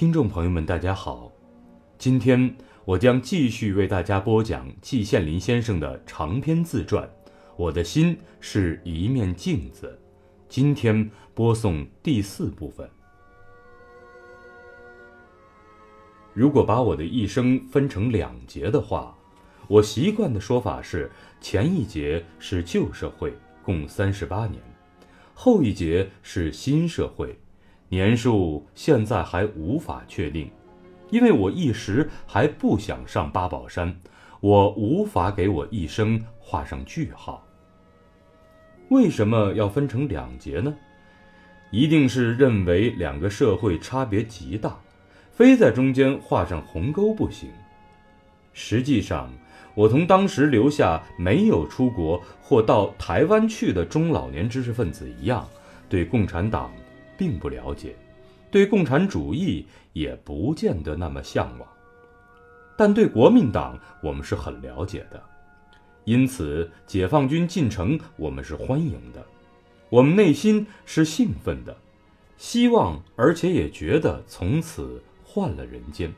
听众朋友们，大家好，今天我将继续为大家播讲季羡林先生的长篇自传《我的心是一面镜子》，今天播送第四部分。如果把我的一生分成两节的话，我习惯的说法是：前一节是旧社会，共三十八年；后一节是新社会。年数现在还无法确定，因为我一时还不想上八宝山，我无法给我一生画上句号。为什么要分成两节呢？一定是认为两个社会差别极大，非在中间画上鸿沟不行。实际上，我同当时留下没有出国或到台湾去的中老年知识分子一样，对共产党。并不了解，对共产主义也不见得那么向往，但对国民党我们是很了解的，因此解放军进城我们是欢迎的，我们内心是兴奋的，希望而且也觉得从此换了人间。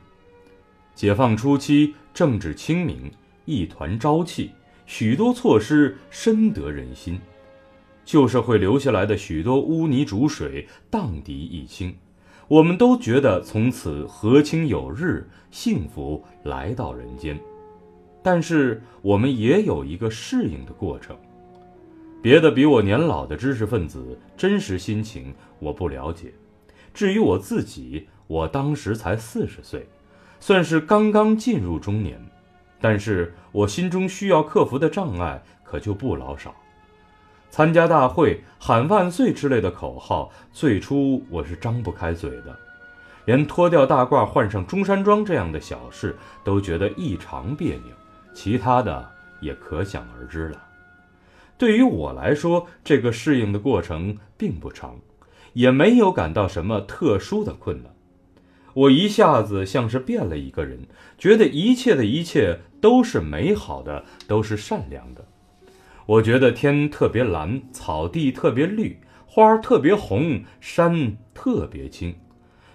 解放初期政治清明，一团朝气，许多措施深得人心。旧社会留下来的许多污泥浊水荡涤一清，我们都觉得从此和清有日，幸福来到人间。但是我们也有一个适应的过程。别的比我年老的知识分子真实心情我不了解。至于我自己，我当时才四十岁，算是刚刚进入中年，但是我心中需要克服的障碍可就不老少。参加大会喊万岁之类的口号，最初我是张不开嘴的，连脱掉大褂换上中山装这样的小事都觉得异常别扭，其他的也可想而知了。对于我来说，这个适应的过程并不长，也没有感到什么特殊的困难。我一下子像是变了一个人，觉得一切的一切都是美好的，都是善良的。我觉得天特别蓝，草地特别绿，花特别红，山特别青，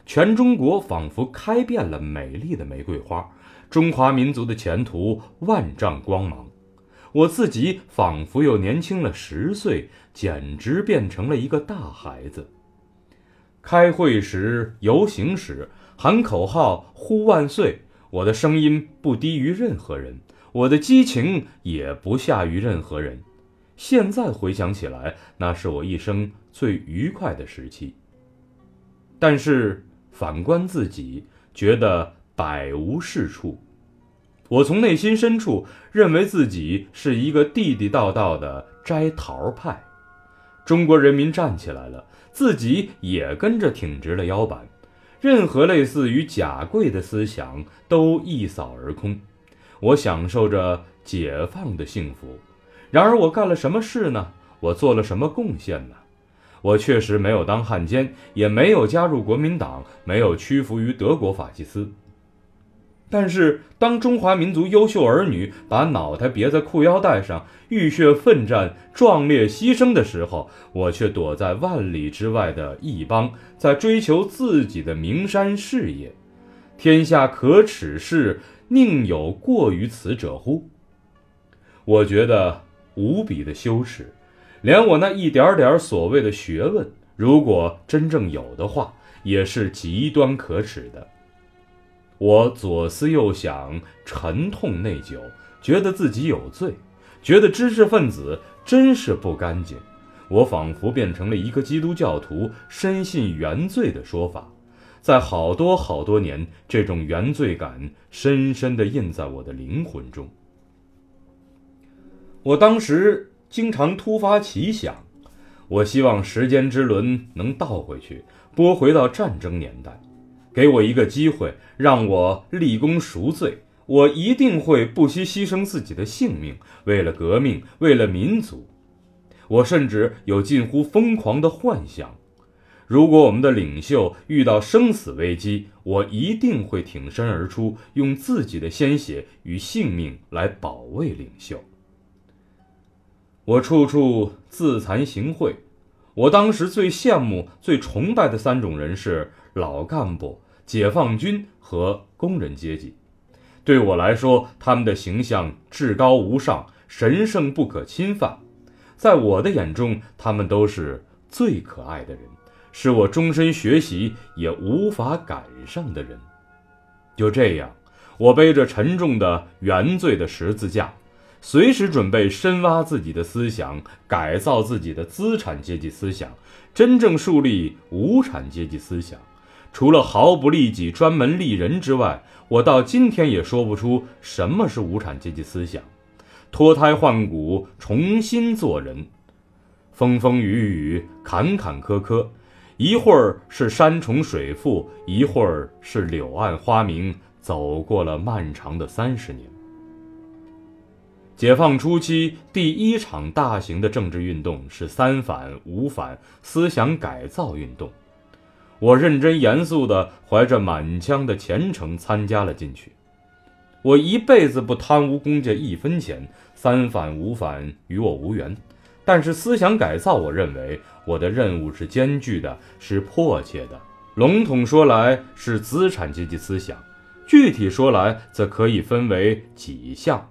全中国仿佛开遍了美丽的玫瑰花，中华民族的前途万丈光芒。我自己仿佛又年轻了十岁，简直变成了一个大孩子。开会时、游行时喊口号、呼万岁，我的声音不低于任何人。我的激情也不下于任何人，现在回想起来，那是我一生最愉快的时期。但是反观自己，觉得百无是处。我从内心深处认为自己是一个地地道道的摘桃派。中国人民站起来了，自己也跟着挺直了腰板，任何类似于假贵的思想都一扫而空。我享受着解放的幸福，然而我干了什么事呢？我做了什么贡献呢？我确实没有当汉奸，也没有加入国民党，没有屈服于德国法西斯。但是，当中华民族优秀儿女把脑袋别在裤腰带上，浴血奋战、壮烈牺牲的时候，我却躲在万里之外的异邦，在追求自己的名山事业。天下可耻事。宁有过于此者乎？我觉得无比的羞耻，连我那一点点所谓的学问，如果真正有的话，也是极端可耻的。我左思右想，沉痛内疚，觉得自己有罪，觉得知识分子真是不干净。我仿佛变成了一个基督教徒，深信原罪的说法。在好多好多年，这种原罪感深深地印在我的灵魂中。我当时经常突发奇想，我希望时间之轮能倒回去，拨回到战争年代，给我一个机会，让我立功赎罪。我一定会不惜牺牲自己的性命，为了革命，为了民族。我甚至有近乎疯狂的幻想。如果我们的领袖遇到生死危机，我一定会挺身而出，用自己的鲜血与性命来保卫领袖。我处处自惭形秽。我当时最羡慕、最崇拜的三种人是老干部、解放军和工人阶级。对我来说，他们的形象至高无上、神圣不可侵犯。在我的眼中，他们都是最可爱的人，是我终身学习也无法赶上的人。就这样，我背着沉重的原罪的十字架，随时准备深挖自己的思想，改造自己的资产阶级思想，真正树立无产阶级思想。除了毫不利己、专门利人之外，我到今天也说不出什么是无产阶级思想。脱胎换骨，重新做人，风风雨雨，坎坎坷坷，一会儿是山重水复，一会儿是柳暗花明，走过了漫长的三十年。解放初期第一场大型的政治运动是“三反五反”思想改造运动，我认真严肃地怀着满腔的虔诚参加了进去。我一辈子不贪污公家一分钱，三反五反与我无缘。但是思想改造，我认为我的任务是艰巨的，是迫切的。笼统说来是资产阶级思想，具体说来则可以分为几项。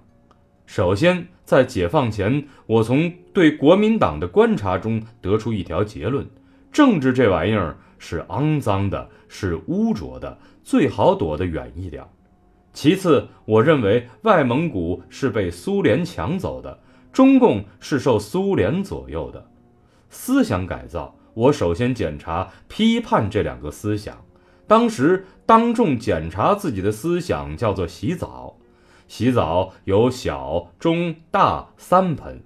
首先，在解放前，我从对国民党的观察中得出一条结论：政治这玩意儿是肮脏的，是污浊的，最好躲得远一点。其次，我认为外蒙古是被苏联抢走的，中共是受苏联左右的。思想改造，我首先检查、批判这两个思想。当时当众检查自己的思想，叫做洗澡。洗澡有小、中、大三盆，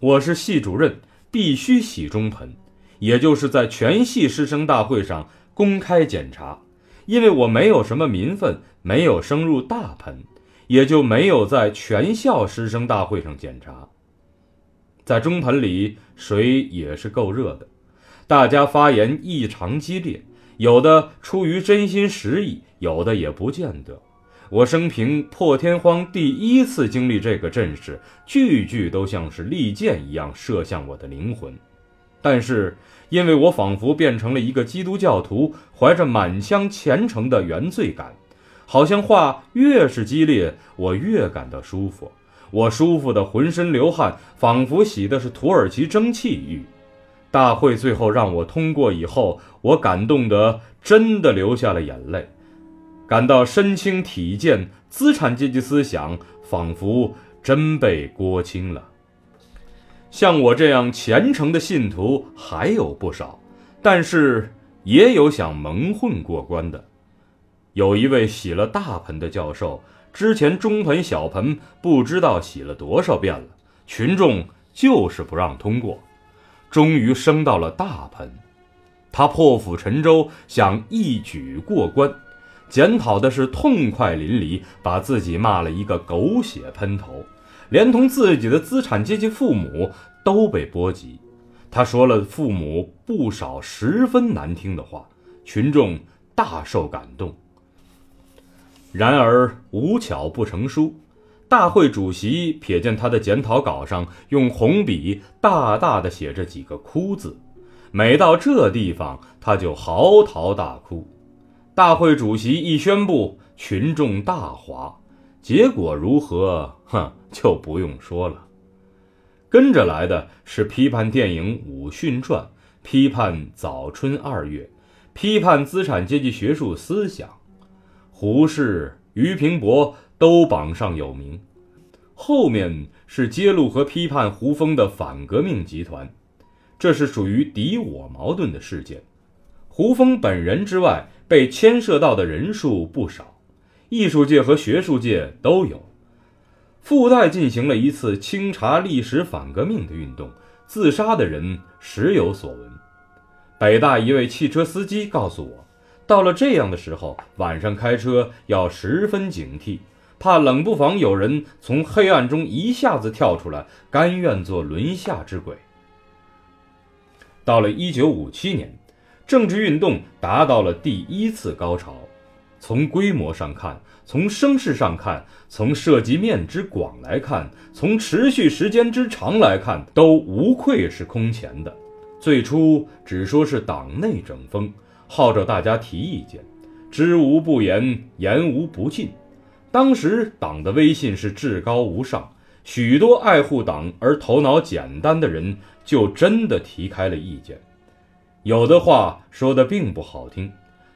我是系主任，必须洗中盆，也就是在全系师生大会上公开检查。因为我没有什么民愤，没有升入大盆，也就没有在全校师生大会上检查。在中盆里，水也是够热的，大家发言异常激烈，有的出于真心实意，有的也不见得。我生平破天荒第一次经历这个阵势，句句都像是利箭一样射向我的灵魂，但是。因为我仿佛变成了一个基督教徒，怀着满腔虔诚的原罪感，好像话越是激烈，我越感到舒服。我舒服的浑身流汗，仿佛洗的是土耳其蒸汽浴。大会最后让我通过以后，我感动得真的流下了眼泪，感到身轻体健，资产阶级思想仿佛真被锅清了。像我这样虔诚的信徒还有不少，但是也有想蒙混过关的。有一位洗了大盆的教授，之前中盆、小盆不知道洗了多少遍了，群众就是不让通过，终于升到了大盆。他破釜沉舟，想一举过关，检讨的是痛快淋漓，把自己骂了一个狗血喷头。连同自己的资产阶级父母都被波及，他说了父母不少十分难听的话，群众大受感动。然而无巧不成书，大会主席瞥见他的检讨稿上用红笔大大的写着几个“哭”字，每到这地方他就嚎啕大哭。大会主席一宣布，群众大哗。结果如何？哼，就不用说了。跟着来的是批判电影《武训传》，批判《早春二月》，批判资产阶级学术思想。胡适、俞平伯都榜上有名。后面是揭露和批判胡风的反革命集团，这是属于敌我矛盾的事件。胡风本人之外，被牵涉到的人数不少。艺术界和学术界都有，附带进行了一次清查历史反革命的运动，自杀的人时有所闻。北大一位汽车司机告诉我，到了这样的时候，晚上开车要十分警惕，怕冷不防有人从黑暗中一下子跳出来，甘愿做轮下之鬼。到了一九五七年，政治运动达到了第一次高潮。从规模上看，从声势上看，从涉及面之广来看，从持续时间之长来看，都无愧是空前的。最初只说是党内整风，号召大家提意见，知无不言，言无不尽。当时党的威信是至高无上，许多爱护党而头脑简单的人就真的提开了意见。有的话说的并不好听，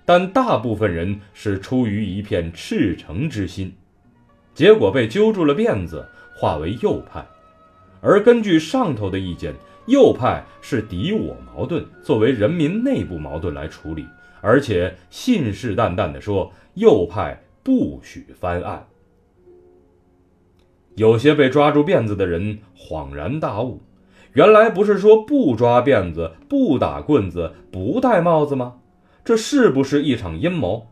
但大部分人是出于一片赤诚之心，结果被揪住了辫子，化为右派。而根据上头的意见，右派是敌我矛盾作为人民内部矛盾来处理，而且信誓旦旦地说右派不许翻案。有些被抓住辫子的人恍然大悟。原来不是说不抓辫子、不打棍子、不戴帽子吗？这是不是一场阴谋？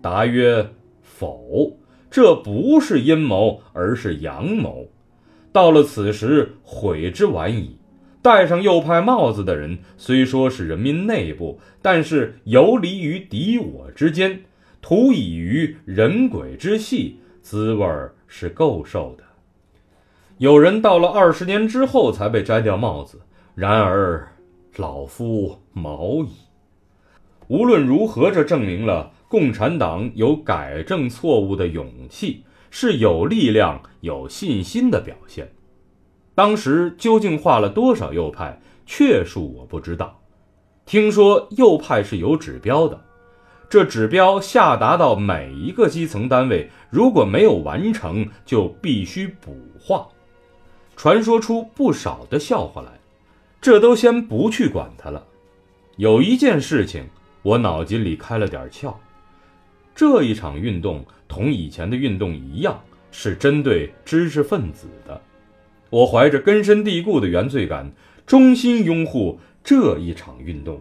答曰：否，这不是阴谋，而是阳谋。到了此时，悔之晚矣。戴上右派帽子的人，虽说是人民内部，但是游离于敌我之间，图以于人鬼之戏，滋味是够受的。有人到了二十年之后才被摘掉帽子，然而老夫毛矣。无论如何，这证明了共产党有改正错误的勇气，是有力量、有信心的表现。当时究竟画了多少右派，确数我不知道。听说右派是有指标的，这指标下达到每一个基层单位，如果没有完成，就必须补画。传说出不少的笑话来，这都先不去管它了。有一件事情，我脑筋里开了点窍。这一场运动同以前的运动一样，是针对知识分子的。我怀着根深蒂固的原罪感，衷心拥护这一场运动。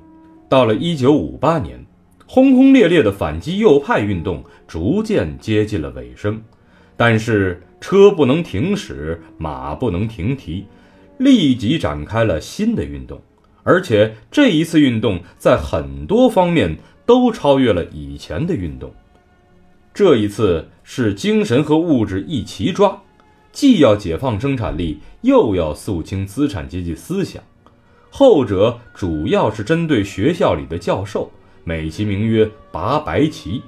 到了一九五八年，轰轰烈烈的反击右派运动逐渐接近了尾声，但是。车不能停驶，马不能停蹄，立即展开了新的运动，而且这一次运动在很多方面都超越了以前的运动。这一次是精神和物质一齐抓，既要解放生产力，又要肃清资产阶级思想。后者主要是针对学校里的教授，美其名曰“拔白旗”，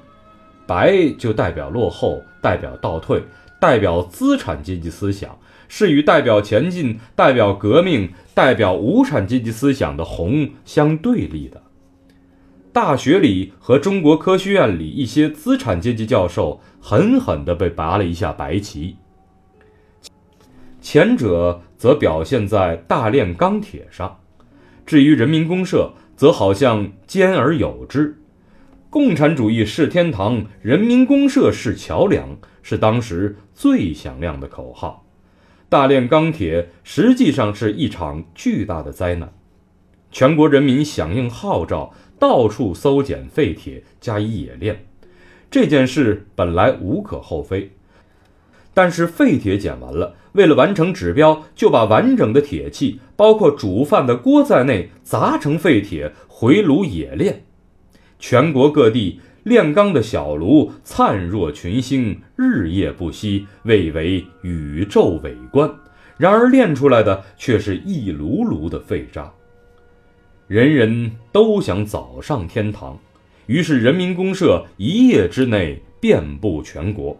白就代表落后，代表倒退。代表资产阶级思想是与代表前进、代表革命、代表无产阶级思想的红相对立的。大学里和中国科学院里一些资产阶级教授狠狠地被拔了一下白旗。前者则表现在大炼钢铁上，至于人民公社，则好像兼而有之。共产主义是天堂，人民公社是桥梁。是当时最响亮的口号。大炼钢铁实际上是一场巨大的灾难。全国人民响应号召，到处搜捡废铁加以冶炼。这件事本来无可厚非。但是废铁捡完了，为了完成指标，就把完整的铁器，包括煮饭的锅在内，砸成废铁回炉冶炼。全国各地。炼钢的小炉灿若群星，日夜不息，蔚为宇宙伟观。然而炼出来的却是一炉炉的废渣。人人都想早上天堂，于是人民公社一夜之内遍布全国。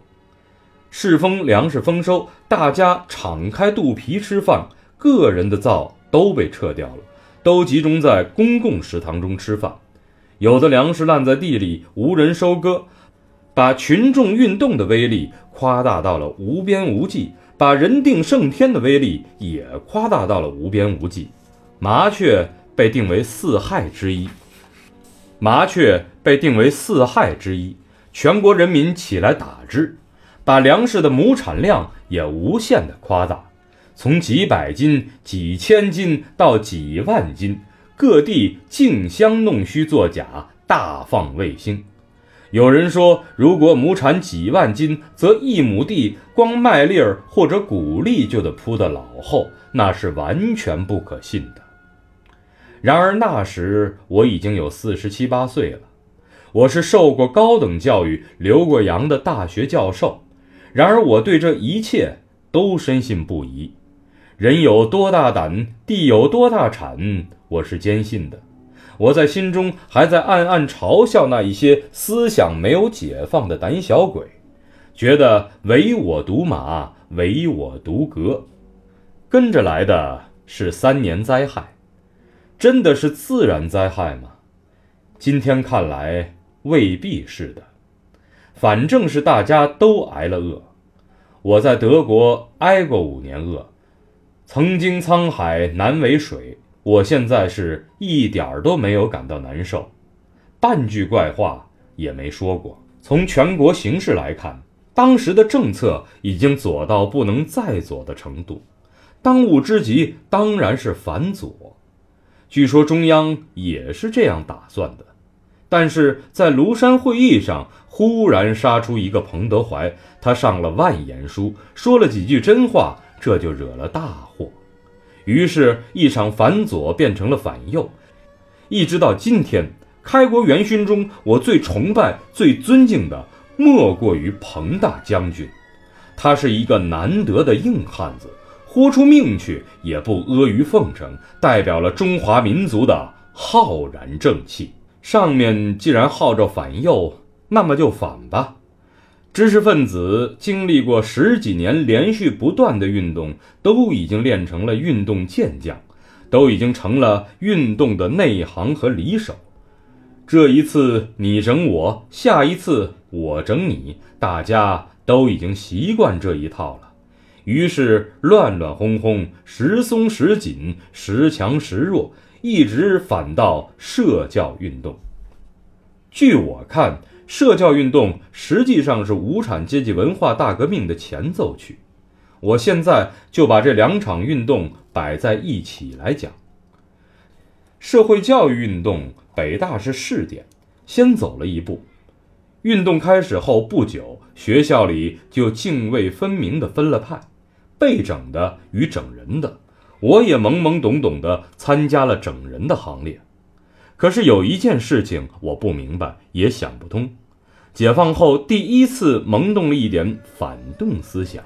适逢粮食丰收，大家敞开肚皮吃饭，个人的灶都被撤掉了，都集中在公共食堂中吃饭。有的粮食烂在地里，无人收割，把群众运动的威力夸大到了无边无际，把人定胜天的威力也夸大到了无边无际。麻雀被定为四害之一，麻雀被定为四害之一，全国人民起来打之，把粮食的亩产量也无限的夸大，从几百斤、几千斤到几万斤。各地竞相弄虚作假，大放卫星。有人说，如果亩产几万斤，则一亩地光麦粒儿或者谷粒就得铺得老厚，那是完全不可信的。然而那时我已经有四十七八岁了，我是受过高等教育、留过洋的大学教授。然而我对这一切都深信不疑。人有多大胆，地有多大产。我是坚信的，我在心中还在暗暗嘲笑那一些思想没有解放的胆小鬼，觉得唯我独马，唯我独格。跟着来的是三年灾害，真的是自然灾害吗？今天看来未必是的，反正是大家都挨了饿。我在德国挨过五年饿，曾经沧海难为水。我现在是一点儿都没有感到难受，半句怪话也没说过。从全国形势来看，当时的政策已经左到不能再左的程度，当务之急当然是反左。据说中央也是这样打算的，但是在庐山会议上忽然杀出一个彭德怀，他上了万言书，说了几句真话，这就惹了大祸。于是，一场反左变成了反右，一直到今天，开国元勋中，我最崇拜、最尊敬的，莫过于彭大将军。他是一个难得的硬汉子，豁出命去也不阿谀奉承，代表了中华民族的浩然正气。上面既然号召反右，那么就反吧。知识分子经历过十几年连续不断的运动，都已经练成了运动健将，都已经成了运动的内行和里手。这一次你整我，下一次我整你，大家都已经习惯这一套了。于是乱乱哄哄，时松时紧，时强时弱，一直反到社教运动。据我看。社教运动实际上是无产阶级文化大革命的前奏曲。我现在就把这两场运动摆在一起来讲。社会教育运动，北大是试点，先走了一步。运动开始后不久，学校里就泾渭分明地分了派，被整的与整人的。我也懵懵懂懂地参加了整人的行列。可是有一件事情我不明白，也想不通。解放后第一次萌动了一点反动思想。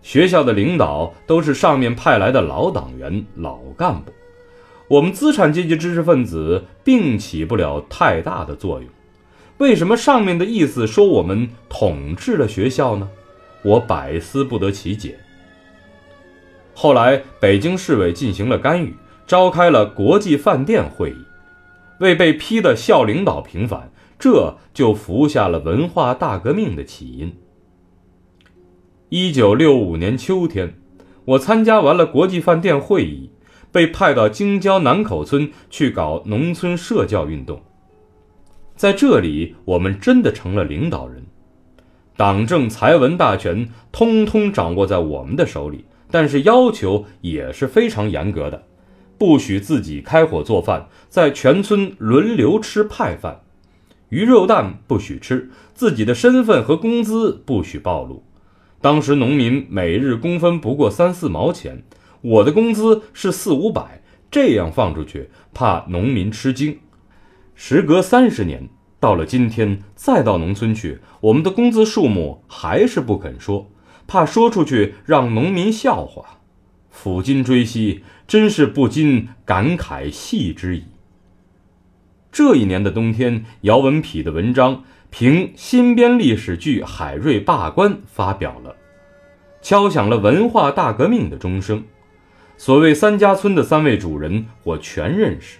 学校的领导都是上面派来的老党员、老干部，我们资产阶级知识分子并起不了太大的作用。为什么上面的意思说我们统治了学校呢？我百思不得其解。后来北京市委进行了干预，召开了国际饭店会议。为被批的校领导平反，这就服下了文化大革命的起因。一九六五年秋天，我参加完了国际饭店会议，被派到京郊南口村去搞农村社教运动。在这里，我们真的成了领导人，党政财文大权通通掌握在我们的手里，但是要求也是非常严格的。不许自己开火做饭，在全村轮流吃派饭，鱼肉蛋不许吃，自己的身份和工资不许暴露。当时农民每日工分不过三四毛钱，我的工资是四五百，这样放出去怕农民吃惊。时隔三十年，到了今天再到农村去，我们的工资数目还是不肯说，怕说出去让农民笑话。抚今追昔，真是不禁感慨系之矣。这一年的冬天，姚文痞的文章凭新编历史剧《海瑞罢官》发表了，敲响了文化大革命的钟声。所谓三家村的三位主人，我全认识。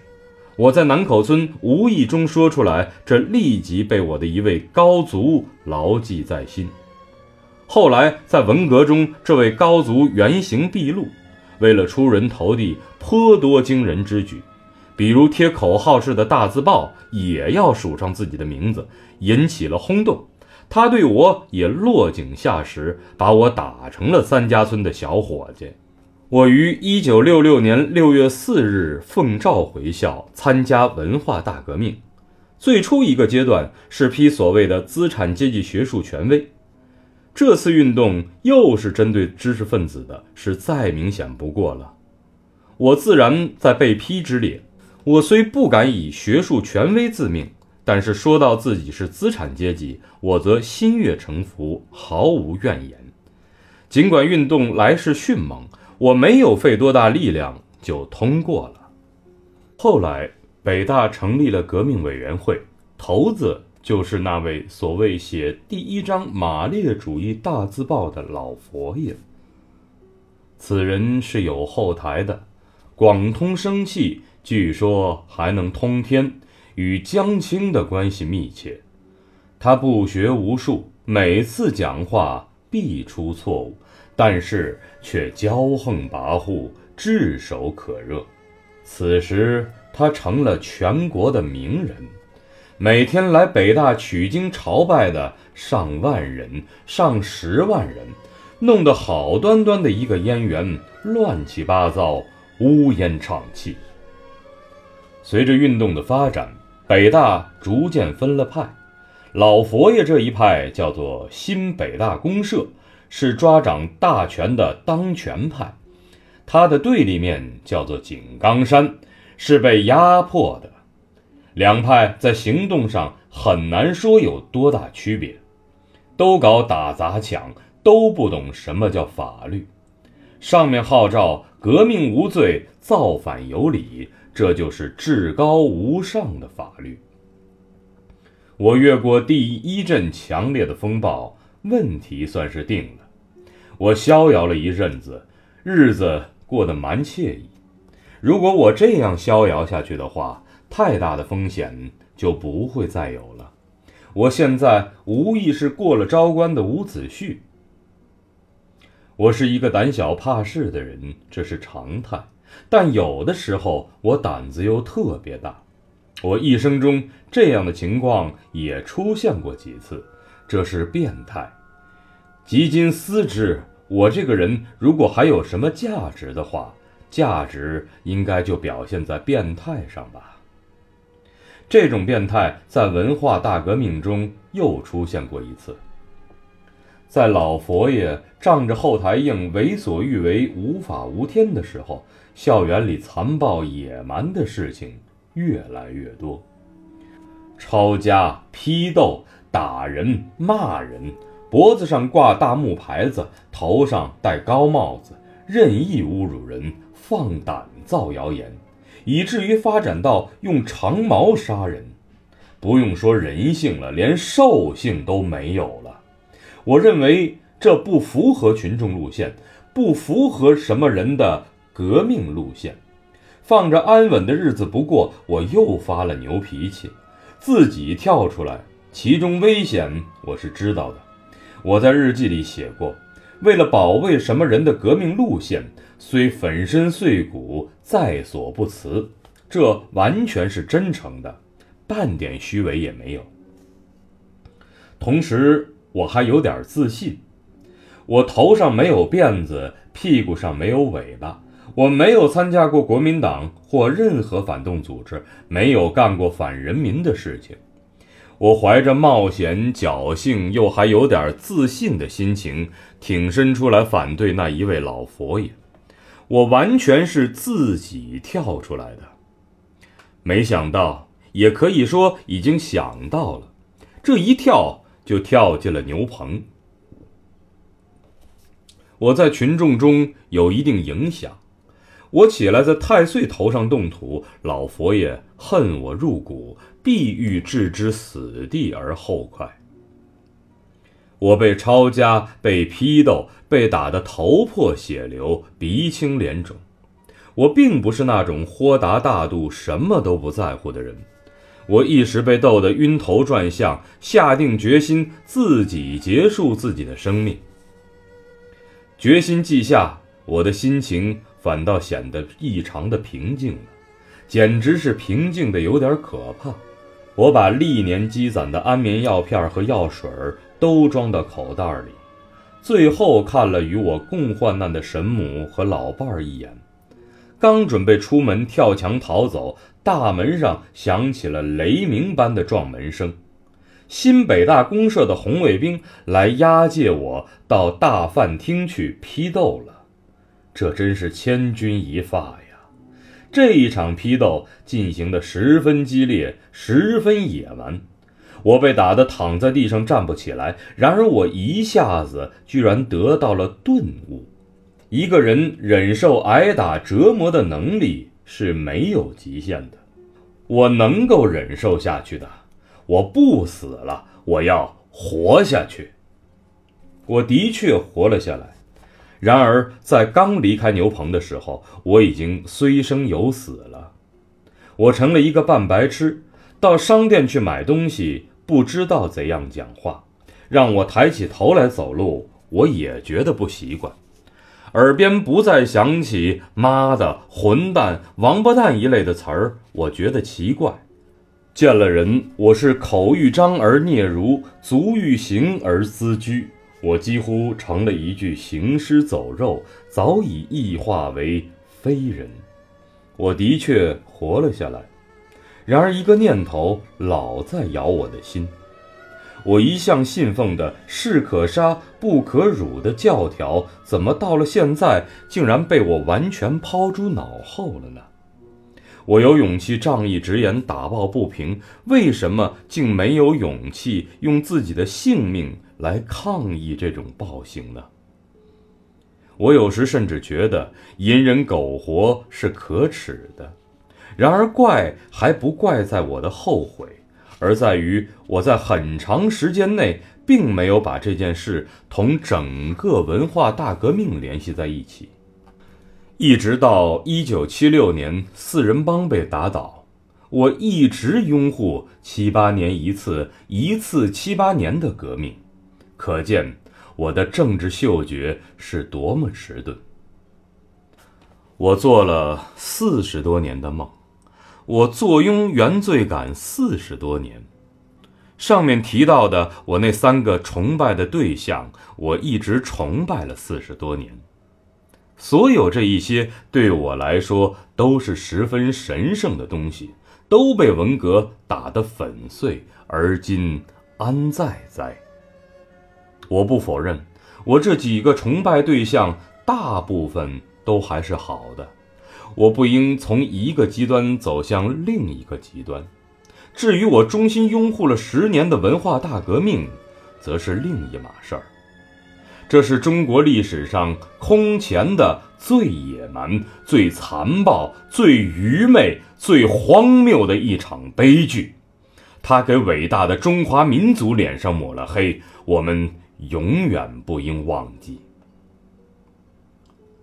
我在南口村无意中说出来，这立即被我的一位高族牢记在心。后来在文革中，这位高族原形毕露。为了出人头地，颇多惊人之举，比如贴口号式的大字报也要署上自己的名字，引起了轰动。他对我也落井下石，把我打成了三家村的小伙计。我于一九六六年六月四日奉诏回校参加文化大革命，最初一个阶段是批所谓的资产阶级学术权威。这次运动又是针对知识分子的，是再明显不过了。我自然在被批之列。我虽不敢以学术权威自命，但是说到自己是资产阶级，我则心悦诚服，毫无怨言。尽管运动来势迅猛，我没有费多大力量就通过了。后来北大成立了革命委员会，头子就是那位所谓写第一张马列主义大字报的老佛爷。此人是有后台的，广通生气，据说还能通天，与江青的关系密切。他不学无术，每次讲话必出错误，但是却骄横跋扈，炙手可热。此时他成了全国的名人，每天来北大取经朝拜的上万人、上十万人。弄得好端端的一个燕园乱七八糟，乌烟瘴气。随着运动的发展，北大逐渐分了派。老佛爷这一派叫做新北大公社，是抓掌大权的当权派；他的对立面叫做井冈山，是被压迫的。两派在行动上很难说有多大区别，都搞打砸抢。都不懂什么叫法律，上面号召革命无罪，造反有理，这就是至高无上的法律。我越过第一阵强烈的风暴，问题算是定了。我逍遥了一阵子，日子过得蛮惬意。如果我这样逍遥下去的话，太大的风险就不会再有了。我现在无疑是过了昭关的伍子胥。我是一个胆小怕事的人，这是常态。但有的时候我胆子又特别大。我一生中这样的情况也出现过几次，这是变态。即今思之，我这个人如果还有什么价值的话，价值应该就表现在变态上吧。这种变态在文化大革命中又出现过一次。在老佛爷仗着后台硬、为所欲为、无法无天的时候，校园里残暴野蛮的事情越来越多：抄家、批斗、打人、骂人，脖子上挂大木牌子，头上戴高帽子，任意侮辱人，放胆造谣言，以至于发展到用长矛杀人。不用说人性了，连兽性都没有了。我认为这不符合群众路线，不符合什么人的革命路线。放着安稳的日子不过，我又发了牛脾气，自己跳出来。其中危险我是知道的。我在日记里写过，为了保卫什么人的革命路线，虽粉身碎骨在所不辞。这完全是真诚的，半点虚伪也没有。同时。我还有点自信，我头上没有辫子，屁股上没有尾巴，我没有参加过国民党或任何反动组织，没有干过反人民的事情。我怀着冒险、侥幸又还有点自信的心情，挺身出来反对那一位老佛爷。我完全是自己跳出来的，没想到，也可以说已经想到了，这一跳。就跳进了牛棚。我在群众中有一定影响，我起来在太岁头上动土，老佛爷恨我入骨，必欲置之死地而后快。我被抄家，被批斗，被打得头破血流，鼻青脸肿。我并不是那种豁达大度、什么都不在乎的人。我一时被逗得晕头转向，下定决心自己结束自己的生命。决心记下，我的心情反倒显得异常的平静了，简直是平静的有点可怕。我把历年积攒的安眠药片和药水都装到口袋里，最后看了与我共患难的神母和老伴儿一眼，刚准备出门跳墙逃走。大门上响起了雷鸣般的撞门声，新北大公社的红卫兵来押解我到大饭厅去批斗了，这真是千钧一发呀！这一场批斗进行的十分激烈，十分野蛮，我被打得躺在地上站不起来。然而我一下子居然得到了顿悟：一个人忍受挨打折磨的能力。是没有极限的。我能够忍受下去的。我不死了，我要活下去。我的确活了下来。然而，在刚离开牛棚的时候，我已经虽生有死了。我成了一个半白痴，到商店去买东西，不知道怎样讲话。让我抬起头来走路，我也觉得不习惯。耳边不再响起“妈的”“混蛋”“王八蛋”一类的词儿，我觉得奇怪。见了人，我是口欲张而嗫嚅，足欲行而思居。我几乎成了一具行尸走肉，早已异化为非人。我的确活了下来，然而一个念头老在咬我的心。我一向信奉的“士可杀不可辱”的教条，怎么到了现在竟然被我完全抛诸脑后了呢？我有勇气仗义直言，打抱不平，为什么竟没有勇气用自己的性命？来抗议这种暴行呢？我有时甚至觉得隐忍苟活是可耻的。然而怪还不怪在我的后悔，而在于我在很长时间内并没有把这件事同整个文化大革命联系在一起。一直到一九七六年四人帮被打倒，我一直拥护七八年一次、一次七八年的革命。可见我的政治嗅觉是多么迟钝。我做了四十多年的梦，我坐拥原罪感四十多年。上面提到的我那三个崇拜的对象，我一直崇拜了四十多年。所有这一些对我来说都是十分神圣的东西，都被文革打得粉碎，而今安在哉？我不否认，我这几个崇拜对象大部分都还是好的。我不应从一个极端走向另一个极端。至于我衷心拥护了十年的文化大革命，则是另一码事儿。这是中国历史上空前的最野蛮、最残暴、最愚昧、最荒谬的一场悲剧。他给伟大的中华民族脸上抹了黑。我们。永远不应忘记。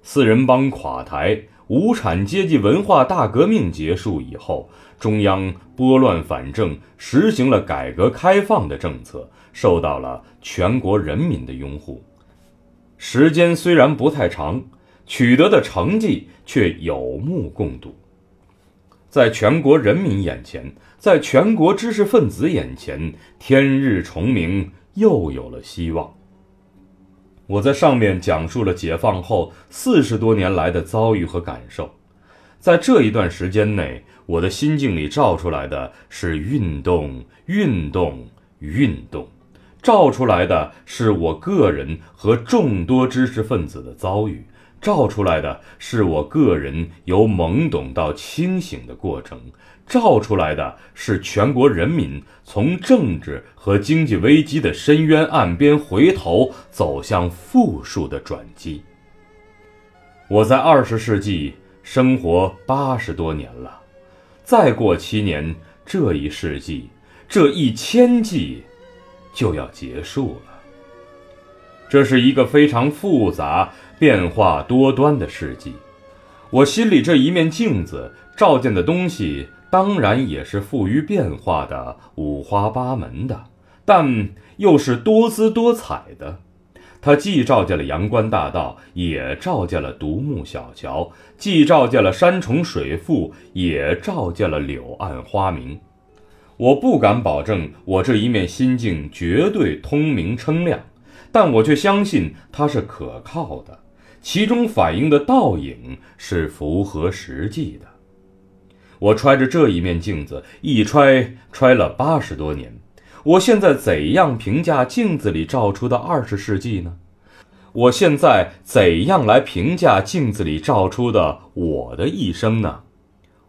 四人帮垮台，无产阶级文化大革命结束以后，中央拨乱反正，实行了改革开放的政策，受到了全国人民的拥护。时间虽然不太长，取得的成绩却有目共睹。在全国人民眼前，在全国知识分子眼前，天日重明。又有了希望。我在上面讲述了解放后四十多年来的遭遇和感受，在这一段时间内，我的心境里照出来的是运动、运动、运动，照出来的是我个人和众多知识分子的遭遇，照出来的是我个人由懵懂到清醒的过程。照出来的是全国人民从政治和经济危机的深渊岸边回头走向富庶的转机。我在二十世纪生活八十多年了，再过七年，这一世纪，这一千纪，就要结束了。这是一个非常复杂、变化多端的世纪。我心里这一面镜子照见的东西。当然也是富于变化的、五花八门的，但又是多姿多彩的。它既照见了阳关大道，也照见了独木小桥；既照见了山重水复，也照见了柳暗花明。我不敢保证我这一面心境绝对通明称亮，但我却相信它是可靠的，其中反映的倒影是符合实际的。我揣着这一面镜子，一揣揣了八十多年。我现在怎样评价镜子里照出的二十世纪呢？我现在怎样来评价镜子里照出的我的一生呢？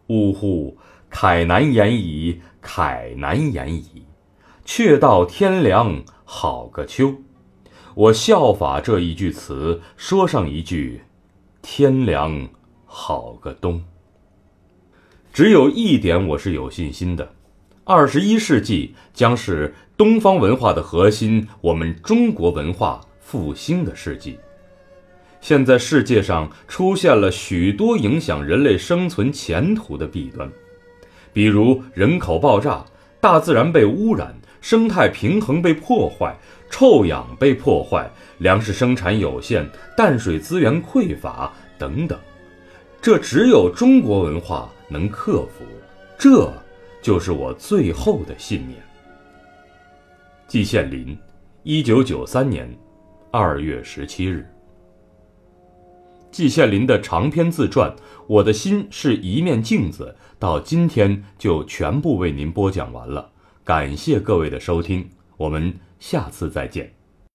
呜呼，慨难言矣，慨难言矣！却道天凉好个秋。我效法这一句词，说上一句：天凉好个冬。只有一点我是有信心的：二十一世纪将是东方文化的核心，我们中国文化复兴的世纪。现在世界上出现了许多影响人类生存前途的弊端，比如人口爆炸、大自然被污染、生态平衡被破坏、臭氧被破坏、粮食生产有限、淡水资源匮乏等等。这只有中国文化能克服，这就是我最后的信念。季羡林，一九九三年二月十七日。季羡林的长篇自传《我的心是一面镜子》，到今天就全部为您播讲完了。感谢各位的收听，我们下次再见。